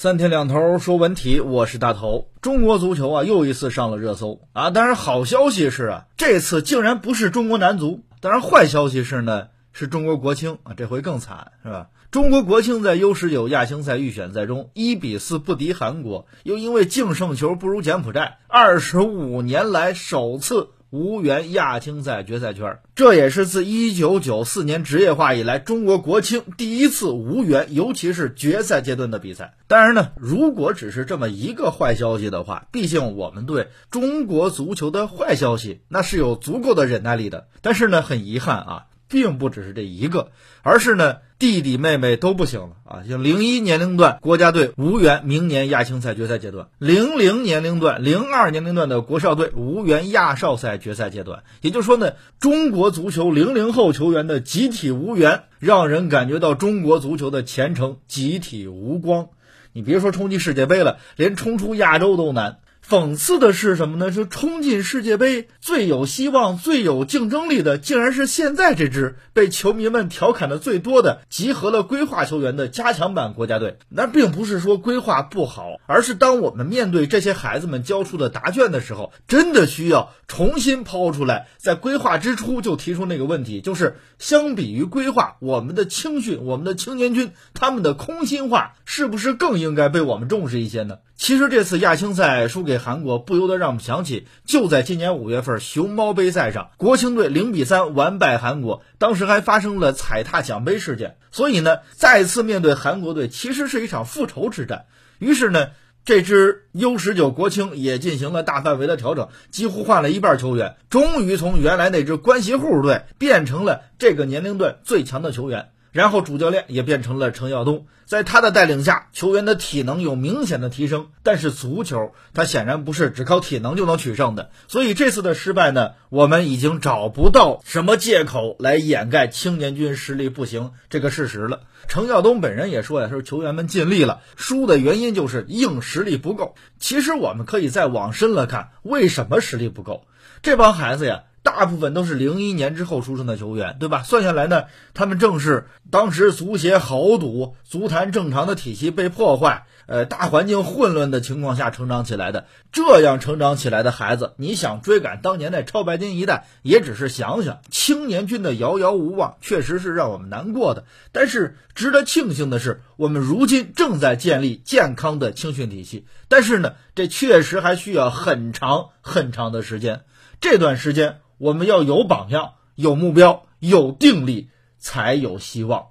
三天两头说文体，我是大头。中国足球啊，又一次上了热搜啊！当然，好消息是啊，这次竟然不是中国男足。当然，坏消息是呢，是中国国青啊，这回更惨是吧？中国国青在 U 十九亚青赛预选赛中一比四不敌韩国，又因为净胜球不如柬埔寨，二十五年来首次。无缘亚青赛决赛圈，这也是自一九九四年职业化以来中国国青第一次无缘，尤其是决赛阶段的比赛。当然呢，如果只是这么一个坏消息的话，毕竟我们对中国足球的坏消息那是有足够的忍耐力的。但是呢，很遗憾啊。并不只是这一个，而是呢，弟弟妹妹都不行了啊！像零一年龄段国家队无缘明年亚青赛决赛阶段，零零年龄段、零二年龄段的国少队无缘亚少赛决赛阶段。也就是说呢，中国足球零零后球员的集体无缘，让人感觉到中国足球的前程集体无光。你别说冲击世界杯了，连冲出亚洲都难。讽刺的是什么呢？是冲进世界杯最有希望、最有竞争力的，竟然是现在这支被球迷们调侃的最多的、集合了规划球员的加强版国家队。那并不是说规划不好，而是当我们面对这些孩子们交出的答卷的时候，真的需要重新抛出来，在规划之初就提出那个问题：就是相比于规划，我们的青训、我们的青年军，他们的空心化是不是更应该被我们重视一些呢？其实这次亚青赛输给韩国，不由得让我们想起，就在今年五月份熊猫杯赛上，国青队零比三完败韩国，当时还发生了踩踏奖杯事件。所以呢，再次面对韩国队，其实是一场复仇之战。于是呢，这支 U 十九国青也进行了大范围的调整，几乎换了一半球员，终于从原来那支关系户队变成了这个年龄段最强的球员。然后主教练也变成了程耀东，在他的带领下，球员的体能有明显的提升。但是足球它显然不是只靠体能就能取胜的，所以这次的失败呢，我们已经找不到什么借口来掩盖青年军实力不行这个事实了。程耀东本人也说呀，说球员们尽力了，输的原因就是硬实力不够。其实我们可以再往深了看，为什么实力不够？这帮孩子呀。大部分都是零一年之后出生的球员，对吧？算下来呢，他们正是当时足协豪赌、足坛正常的体系被破坏、呃大环境混乱的情况下成长起来的。这样成长起来的孩子，你想追赶当年那超白金一代，也只是想想。青年军的遥遥无望，确实是让我们难过的。但是值得庆幸的是，我们如今正在建立健康的青训体系。但是呢，这确实还需要很长很长的时间。这段时间。我们要有榜样，有目标，有定力，才有希望。